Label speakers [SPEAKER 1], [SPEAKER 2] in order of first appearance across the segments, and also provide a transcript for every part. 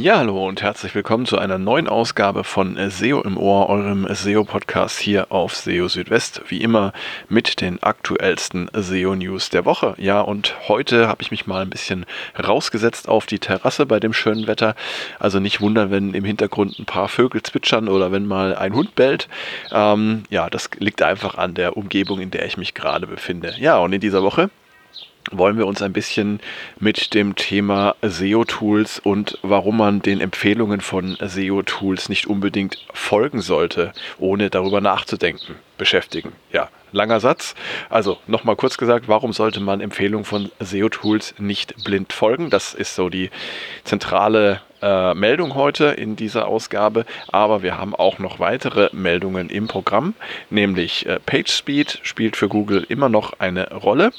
[SPEAKER 1] Ja, hallo und herzlich willkommen zu einer neuen Ausgabe von SEO im Ohr, eurem SEO-Podcast hier auf SEO Südwest. Wie immer mit den aktuellsten SEO-News der Woche. Ja, und heute habe ich mich mal ein bisschen rausgesetzt auf die Terrasse bei dem schönen Wetter. Also nicht wundern, wenn im Hintergrund ein paar Vögel zwitschern oder wenn mal ein Hund bellt. Ähm, ja, das liegt einfach an der Umgebung, in der ich mich gerade befinde. Ja, und in dieser Woche wollen wir uns ein bisschen mit dem Thema SEO-Tools und warum man den Empfehlungen von SEO-Tools nicht unbedingt folgen sollte, ohne darüber nachzudenken, beschäftigen. Ja, langer Satz. Also nochmal kurz gesagt, warum sollte man Empfehlungen von SEO-Tools nicht blind folgen? Das ist so die zentrale äh, Meldung heute in dieser Ausgabe. Aber wir haben auch noch weitere Meldungen im Programm, nämlich äh, PageSpeed spielt für Google immer noch eine Rolle.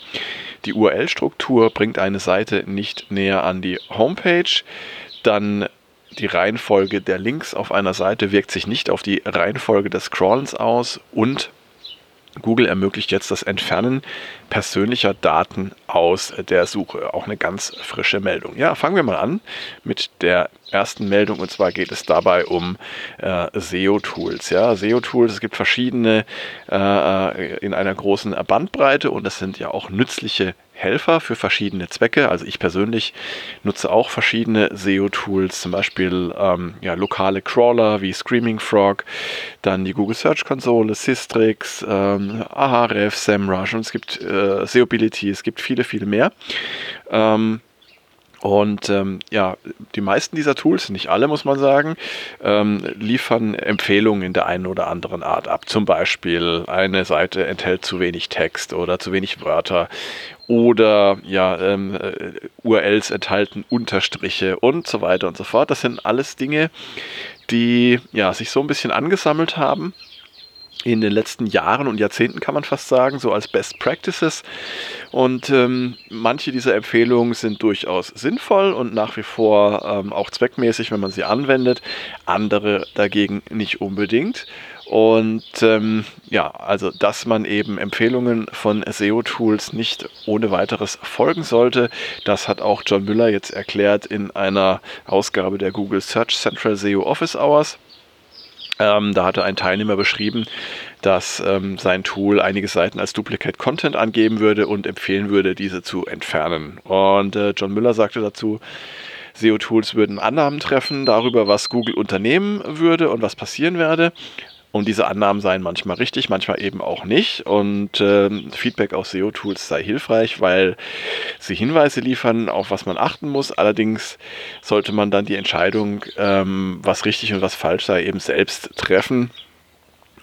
[SPEAKER 1] Die URL-Struktur bringt eine Seite nicht näher an die Homepage. Dann die Reihenfolge der Links auf einer Seite wirkt sich nicht auf die Reihenfolge des Scrollens aus und Google ermöglicht jetzt das Entfernen persönlicher Daten aus der Suche. Auch eine ganz frische Meldung. Ja, fangen wir mal an mit der ersten Meldung und zwar geht es dabei um äh, SEO-Tools. Ja, SEO-Tools, es gibt verschiedene äh, äh, in einer großen Bandbreite und das sind ja auch nützliche Helfer für verschiedene Zwecke. Also ich persönlich nutze auch verschiedene SEO-Tools, zum Beispiel ähm, ja, lokale Crawler wie Screaming Frog, dann die Google Search Konsole, Systrix, ähm, Ahrefs, SEMrush und es gibt äh, SEObility, es gibt viele, viele mehr. Ähm, und ähm, ja, die meisten dieser Tools, nicht alle muss man sagen, ähm, liefern Empfehlungen in der einen oder anderen Art ab. Zum Beispiel eine Seite enthält zu wenig Text oder zu wenig Wörter oder ja, ähm, äh, URLs enthalten Unterstriche und so weiter und so fort. Das sind alles Dinge, die ja, sich so ein bisschen angesammelt haben in den letzten Jahren und Jahrzehnten kann man fast sagen, so als Best Practices. Und ähm, manche dieser Empfehlungen sind durchaus sinnvoll und nach wie vor ähm, auch zweckmäßig, wenn man sie anwendet. Andere dagegen nicht unbedingt. Und ähm, ja, also dass man eben Empfehlungen von SEO-Tools nicht ohne weiteres folgen sollte, das hat auch John Müller jetzt erklärt in einer Ausgabe der Google Search Central SEO Office Hours. Ähm, da hatte ein Teilnehmer beschrieben, dass ähm, sein Tool einige Seiten als Duplicate Content angeben würde und empfehlen würde, diese zu entfernen. Und äh, John Müller sagte dazu, SEO-Tools würden Annahmen treffen darüber, was Google unternehmen würde und was passieren werde. Und diese Annahmen seien manchmal richtig, manchmal eben auch nicht. Und ähm, Feedback aus SEO-Tools sei hilfreich, weil sie Hinweise liefern, auf was man achten muss. Allerdings sollte man dann die Entscheidung, ähm, was richtig und was falsch sei, eben selbst treffen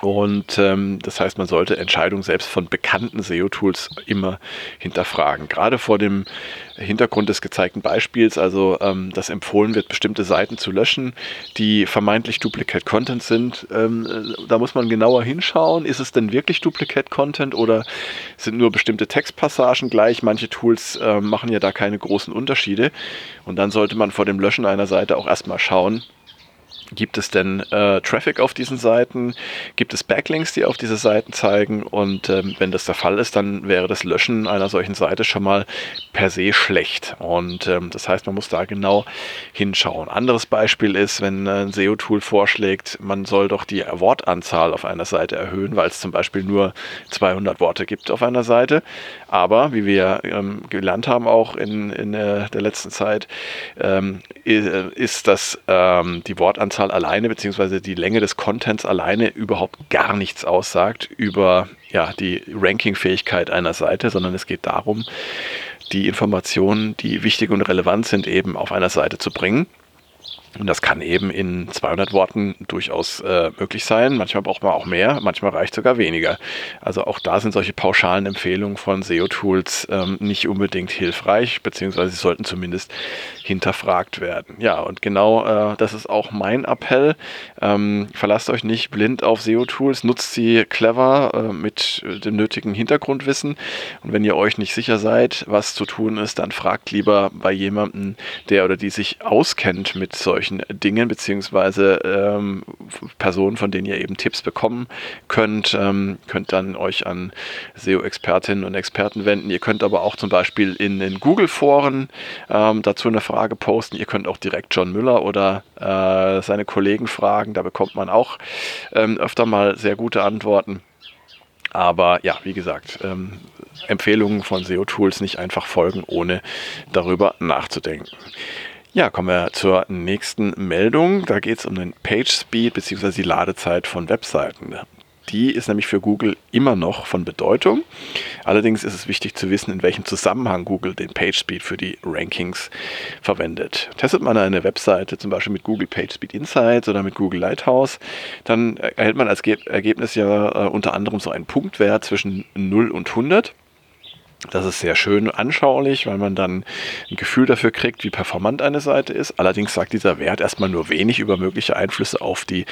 [SPEAKER 1] und ähm, das heißt, man sollte Entscheidungen selbst von bekannten SEO-Tools immer hinterfragen. Gerade vor dem Hintergrund des gezeigten Beispiels, also ähm, dass empfohlen wird, bestimmte Seiten zu löschen, die vermeintlich Duplicate Content sind. Ähm, da muss man genauer hinschauen. Ist es denn wirklich Duplicate Content oder sind nur bestimmte Textpassagen gleich? Manche Tools äh, machen ja da keine großen Unterschiede. Und dann sollte man vor dem Löschen einer Seite auch erstmal schauen, Gibt es denn äh, Traffic auf diesen Seiten? Gibt es Backlinks, die auf diese Seiten zeigen? Und ähm, wenn das der Fall ist, dann wäre das Löschen einer solchen Seite schon mal per se schlecht. Und ähm, das heißt, man muss da genau hinschauen. Anderes Beispiel ist, wenn ein SEO-Tool vorschlägt, man soll doch die Wortanzahl auf einer Seite erhöhen, weil es zum Beispiel nur 200 Worte gibt auf einer Seite. Aber wie wir ähm, gelernt haben, auch in, in äh, der letzten Zeit, ähm, ist das ähm, die Wortanzahl Anzahl alleine, beziehungsweise die Länge des Contents alleine überhaupt gar nichts aussagt über ja, die Rankingfähigkeit einer Seite, sondern es geht darum, die Informationen, die wichtig und relevant sind, eben auf einer Seite zu bringen. Und das kann eben in 200 Worten durchaus äh, möglich sein. Manchmal braucht man auch mehr, manchmal reicht sogar weniger. Also auch da sind solche pauschalen Empfehlungen von SEO-Tools ähm, nicht unbedingt hilfreich, beziehungsweise sie sollten zumindest hinterfragt werden. Ja, und genau äh, das ist auch mein Appell. Ähm, verlasst euch nicht blind auf SEO-Tools, nutzt sie clever äh, mit dem nötigen Hintergrundwissen. Und wenn ihr euch nicht sicher seid, was zu tun ist, dann fragt lieber bei jemandem, der oder die sich auskennt mit solchen solchen Dingen, beziehungsweise ähm, Personen, von denen ihr eben Tipps bekommen könnt. Ähm, könnt dann euch an SEO-Expertinnen und Experten wenden. Ihr könnt aber auch zum Beispiel in den Google-Foren ähm, dazu eine Frage posten. Ihr könnt auch direkt John Müller oder äh, seine Kollegen fragen. Da bekommt man auch ähm, öfter mal sehr gute Antworten. Aber ja, wie gesagt, ähm, Empfehlungen von SEO-Tools nicht einfach folgen, ohne darüber nachzudenken. Ja, kommen wir zur nächsten Meldung. Da geht es um den Page Speed bzw. die Ladezeit von Webseiten. Die ist nämlich für Google immer noch von Bedeutung. Allerdings ist es wichtig zu wissen, in welchem Zusammenhang Google den PageSpeed für die Rankings verwendet. Testet man eine Webseite zum Beispiel mit Google PageSpeed Insights oder mit Google Lighthouse, dann erhält man als Ergebnis ja äh, unter anderem so einen Punktwert zwischen 0 und 100. Das ist sehr schön anschaulich, weil man dann ein Gefühl dafür kriegt, wie performant eine Seite ist. Allerdings sagt dieser Wert erstmal nur wenig über mögliche Einflüsse auf die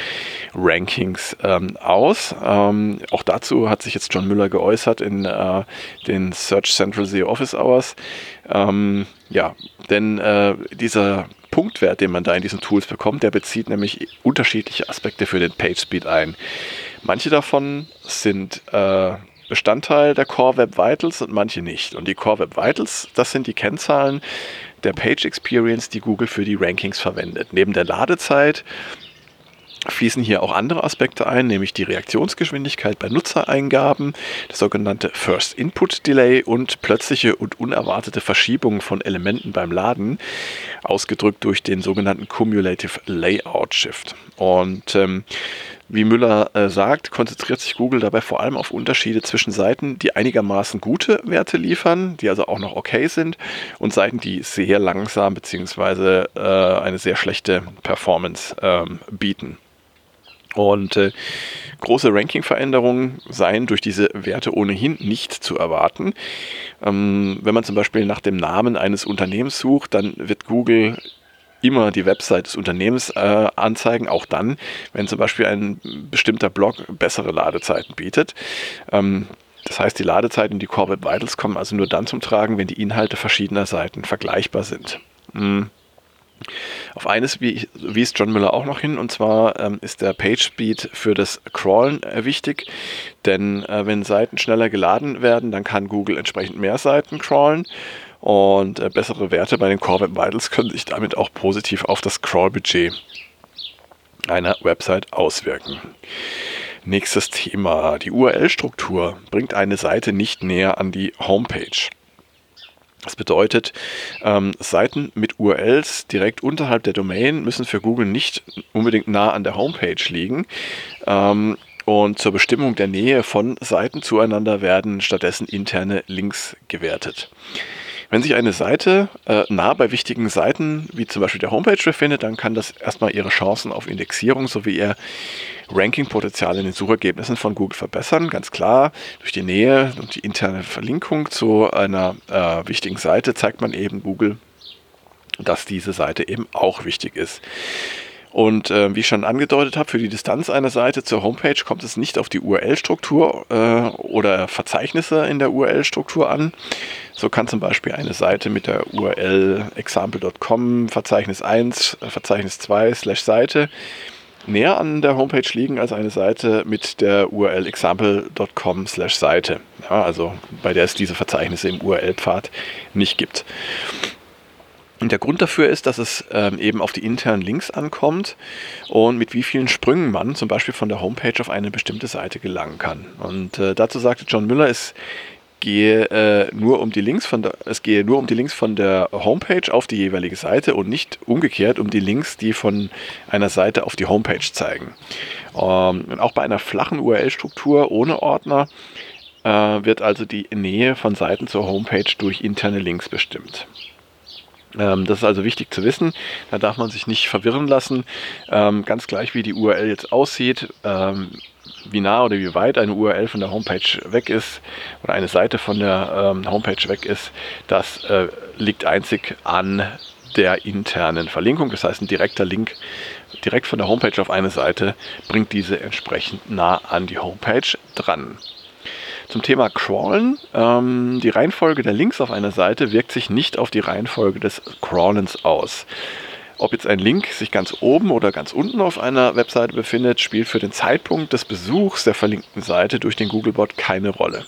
[SPEAKER 1] Rankings ähm, aus. Ähm, auch dazu hat sich jetzt John Müller geäußert in äh, den Search Central SEO Office Hours. Ähm, ja, denn äh, dieser Punktwert, den man da in diesen Tools bekommt, der bezieht nämlich unterschiedliche Aspekte für den Page Speed ein. Manche davon sind äh, Bestandteil der Core Web Vitals und manche nicht. Und die Core Web Vitals, das sind die Kennzahlen der Page Experience, die Google für die Rankings verwendet. Neben der Ladezeit fließen hier auch andere Aspekte ein, nämlich die Reaktionsgeschwindigkeit bei Nutzereingaben, das sogenannte First Input Delay und plötzliche und unerwartete Verschiebungen von Elementen beim Laden, ausgedrückt durch den sogenannten Cumulative Layout Shift. Und ähm, wie Müller äh, sagt, konzentriert sich Google dabei vor allem auf Unterschiede zwischen Seiten, die einigermaßen gute Werte liefern, die also auch noch okay sind, und Seiten, die sehr langsam bzw. Äh, eine sehr schlechte Performance ähm, bieten. Und äh, große Ranking-Veränderungen seien durch diese Werte ohnehin nicht zu erwarten. Ähm, wenn man zum Beispiel nach dem Namen eines Unternehmens sucht, dann wird Google immer die Website des Unternehmens äh, anzeigen, auch dann, wenn zum Beispiel ein bestimmter Blog bessere Ladezeiten bietet. Ähm, das heißt, die Ladezeiten die Core Web Vitals kommen also nur dann zum Tragen, wenn die Inhalte verschiedener Seiten vergleichbar sind. Mhm. Auf eines wies John Müller auch noch hin, und zwar ähm, ist der Page Speed für das Crawlen äh, wichtig, denn äh, wenn Seiten schneller geladen werden, dann kann Google entsprechend mehr Seiten crawlen und äh, bessere Werte bei den Core Web Vitals können sich damit auch positiv auf das Crawl-Budget einer Website auswirken. Nächstes Thema. Die URL-Struktur bringt eine Seite nicht näher an die Homepage. Das bedeutet, ähm, Seiten mit URLs direkt unterhalb der Domain müssen für Google nicht unbedingt nah an der Homepage liegen. Ähm, und zur Bestimmung der Nähe von Seiten zueinander werden stattdessen interne Links gewertet. Wenn sich eine Seite äh, nah bei wichtigen Seiten, wie zum Beispiel der Homepage, befindet, dann kann das erstmal ihre Chancen auf Indexierung sowie ihr Ranking-Potenzial in den Suchergebnissen von Google verbessern. Ganz klar, durch die Nähe und die interne Verlinkung zu einer äh, wichtigen Seite zeigt man eben Google, dass diese Seite eben auch wichtig ist. Und äh, wie ich schon angedeutet habe, für die Distanz einer Seite zur Homepage kommt es nicht auf die URL-Struktur äh, oder Verzeichnisse in der URL-Struktur an. So kann zum Beispiel eine Seite mit der URL example.com Verzeichnis 1, äh, Verzeichnis 2 slash Seite näher an der Homepage liegen als eine Seite mit der URL example.com slash Seite. Ja, also bei der es diese Verzeichnisse im URL-Pfad nicht gibt. Und der Grund dafür ist, dass es ähm, eben auf die internen Links ankommt und mit wie vielen Sprüngen man zum Beispiel von der Homepage auf eine bestimmte Seite gelangen kann. Und äh, dazu sagte John Müller, es gehe äh, nur um die Links von der, es gehe nur um die Links von der Homepage auf die jeweilige Seite und nicht umgekehrt um die Links, die von einer Seite auf die Homepage zeigen. Ähm, und auch bei einer flachen URL-Struktur ohne Ordner äh, wird also die Nähe von Seiten zur Homepage durch interne Links bestimmt. Ähm, das ist also wichtig zu wissen. Da darf man sich nicht verwirren lassen. Ähm, ganz gleich, wie die URL jetzt aussieht, ähm, wie nah oder wie weit eine URL von der Homepage weg ist oder eine Seite von der Homepage weg ist, das äh, liegt einzig an der internen Verlinkung. Das heißt, ein direkter Link direkt von der Homepage auf eine Seite bringt diese entsprechend nah an die Homepage dran. Zum Thema Crawlen. Ähm, die Reihenfolge der Links auf einer Seite wirkt sich nicht auf die Reihenfolge des Crawlens aus. Ob jetzt ein Link sich ganz oben oder ganz unten auf einer Webseite befindet, spielt für den Zeitpunkt des Besuchs der verlinkten Seite durch den Googlebot keine Rolle.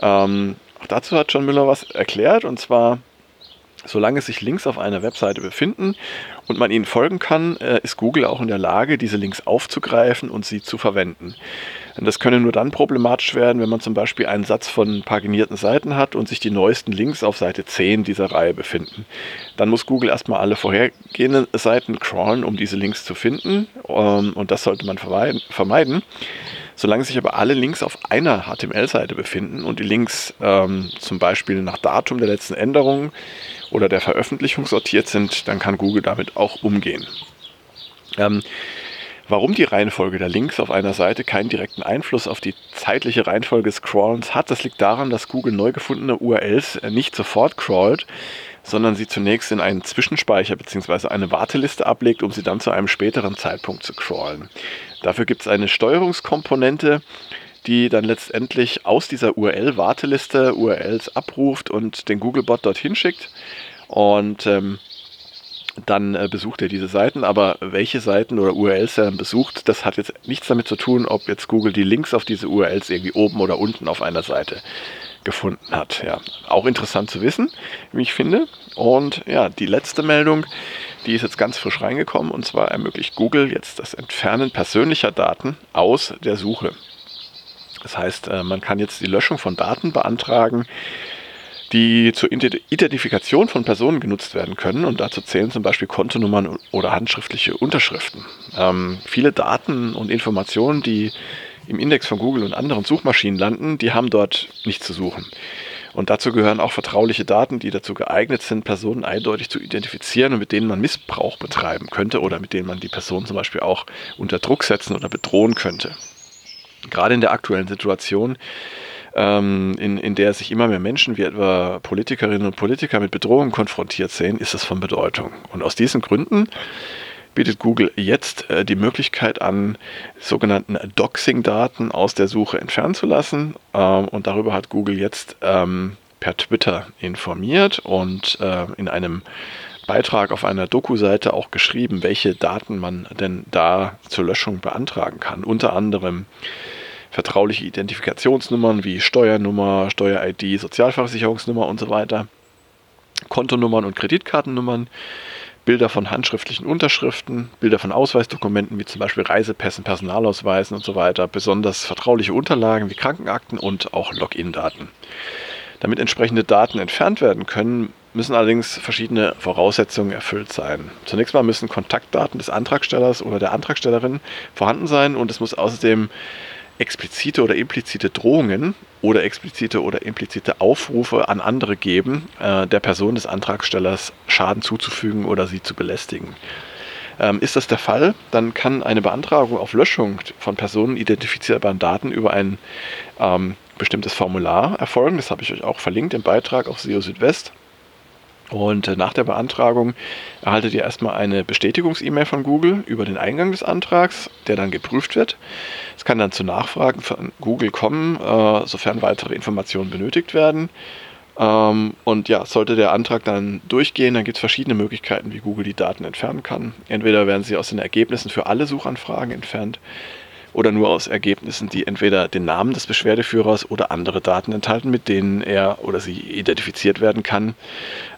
[SPEAKER 1] Ähm, auch dazu hat John Müller was erklärt und zwar Solange sich Links auf einer Webseite befinden und man ihnen folgen kann, äh, ist Google auch in der Lage, diese Links aufzugreifen und sie zu verwenden. Das könne nur dann problematisch werden, wenn man zum Beispiel einen Satz von paginierten Seiten hat und sich die neuesten Links auf Seite 10 dieser Reihe befinden. Dann muss Google erstmal alle vorhergehenden Seiten crawlen, um diese Links zu finden. Ähm, und das sollte man vermeiden. Solange sich aber alle Links auf einer HTML-Seite befinden und die Links ähm, zum Beispiel nach Datum der letzten Änderung oder der Veröffentlichung sortiert sind, dann kann Google damit auch umgehen. Ähm, Warum die Reihenfolge der Links auf einer Seite keinen direkten Einfluss auf die zeitliche Reihenfolge des Crawlens hat, das liegt daran, dass Google neu gefundene URLs nicht sofort crawlt, sondern sie zunächst in einen Zwischenspeicher bzw. eine Warteliste ablegt, um sie dann zu einem späteren Zeitpunkt zu crawlen. Dafür gibt es eine Steuerungskomponente, die dann letztendlich aus dieser URL-Warteliste URLs abruft und den Googlebot dorthin schickt. Und ähm, dann äh, besucht er diese Seiten. Aber welche Seiten oder URLs er dann besucht, das hat jetzt nichts damit zu tun, ob jetzt Google die Links auf diese URLs irgendwie oben oder unten auf einer Seite gefunden hat. Ja, auch interessant zu wissen, wie ich finde. Und ja, die letzte Meldung, die ist jetzt ganz frisch reingekommen und zwar ermöglicht Google jetzt das Entfernen persönlicher Daten aus der Suche. Das heißt, äh, man kann jetzt die Löschung von Daten beantragen, die zur Identifikation von Personen genutzt werden können. Und dazu zählen zum Beispiel Kontonummern oder handschriftliche Unterschriften. Ähm, viele Daten und Informationen, die im Index von Google und anderen Suchmaschinen landen, die haben dort nichts zu suchen. Und dazu gehören auch vertrauliche Daten, die dazu geeignet sind, Personen eindeutig zu identifizieren und mit denen man Missbrauch betreiben könnte oder mit denen man die Person zum Beispiel auch unter Druck setzen oder bedrohen könnte. Gerade in der aktuellen Situation ähm, in, in der sich immer mehr Menschen wie etwa Politikerinnen und Politiker mit Bedrohungen konfrontiert sehen, ist es von Bedeutung. Und aus diesen Gründen bietet Google jetzt äh, die Möglichkeit an, sogenannten Doxing-Daten aus der Suche entfernen zu lassen. Ähm, und darüber hat Google jetzt ähm, per Twitter informiert und äh, in einem Beitrag auf einer Doku-Seite auch geschrieben, welche Daten man denn da zur Löschung beantragen kann. Unter anderem vertrauliche Identifikationsnummern wie Steuernummer, Steuer-ID, Sozialversicherungsnummer und so weiter, Kontonummern und Kreditkartennummern, Bilder von handschriftlichen Unterschriften, Bilder von Ausweisdokumenten wie zum Beispiel Reisepässen, Personalausweisen und so weiter, besonders vertrauliche Unterlagen wie Krankenakten und auch Login-Daten. Damit entsprechende Daten entfernt werden können, müssen allerdings verschiedene Voraussetzungen erfüllt sein. Zunächst mal müssen Kontaktdaten des Antragstellers oder der Antragstellerin vorhanden sein und es muss außerdem explizite oder implizite Drohungen oder explizite oder implizite Aufrufe an andere geben, äh, der Person des Antragstellers Schaden zuzufügen oder sie zu belästigen. Ähm, ist das der Fall, dann kann eine Beantragung auf Löschung von personenidentifizierbaren Daten über ein ähm, bestimmtes Formular erfolgen. Das habe ich euch auch verlinkt im Beitrag auf SEO Südwest. Und äh, nach der Beantragung erhaltet ihr erstmal eine Bestätigungs-E-Mail von Google über den Eingang des Antrags, der dann geprüft wird. Es kann dann zu Nachfragen von Google kommen, äh, sofern weitere Informationen benötigt werden. Ähm, und ja, sollte der Antrag dann durchgehen, dann gibt es verschiedene Möglichkeiten, wie Google die Daten entfernen kann. Entweder werden sie aus den Ergebnissen für alle Suchanfragen entfernt oder nur aus Ergebnissen, die entweder den Namen des Beschwerdeführers oder andere Daten enthalten, mit denen er oder sie identifiziert werden kann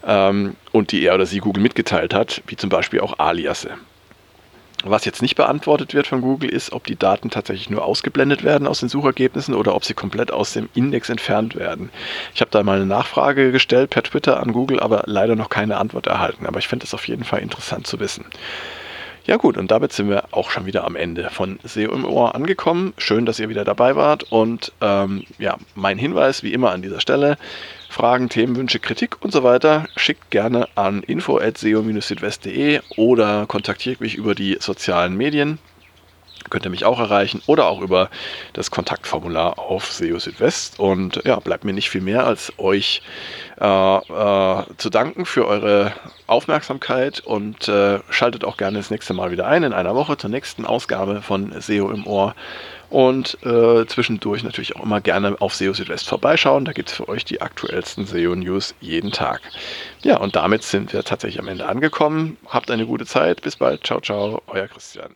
[SPEAKER 1] ähm, und die er oder sie Google mitgeteilt hat, wie zum Beispiel auch Aliasse. Was jetzt nicht beantwortet wird von Google ist, ob die Daten tatsächlich nur ausgeblendet werden aus den Suchergebnissen oder ob sie komplett aus dem Index entfernt werden. Ich habe da mal eine Nachfrage gestellt per Twitter an Google, aber leider noch keine Antwort erhalten. Aber ich finde es auf jeden Fall interessant zu wissen. Ja gut, und damit sind wir auch schon wieder am Ende von SEO im Ohr angekommen. Schön, dass ihr wieder dabei wart. Und ähm, ja, mein Hinweis wie immer an dieser Stelle. Fragen, Themenwünsche, Kritik und so weiter, schickt gerne an info.seo-südwest.de oder kontaktiert mich über die sozialen Medien. Könnt ihr mich auch erreichen oder auch über das Kontaktformular auf SEO Südwest. Und ja, bleibt mir nicht viel mehr, als euch äh, äh, zu danken für eure Aufmerksamkeit und äh, schaltet auch gerne das nächste Mal wieder ein in einer Woche zur nächsten Ausgabe von SEO im Ohr. Und äh, zwischendurch natürlich auch immer gerne auf SEO Südwest vorbeischauen. Da gibt es für euch die aktuellsten SEO-News jeden Tag. Ja, und damit sind wir tatsächlich am Ende angekommen. Habt eine gute Zeit. Bis bald. Ciao, ciao. Euer Christian.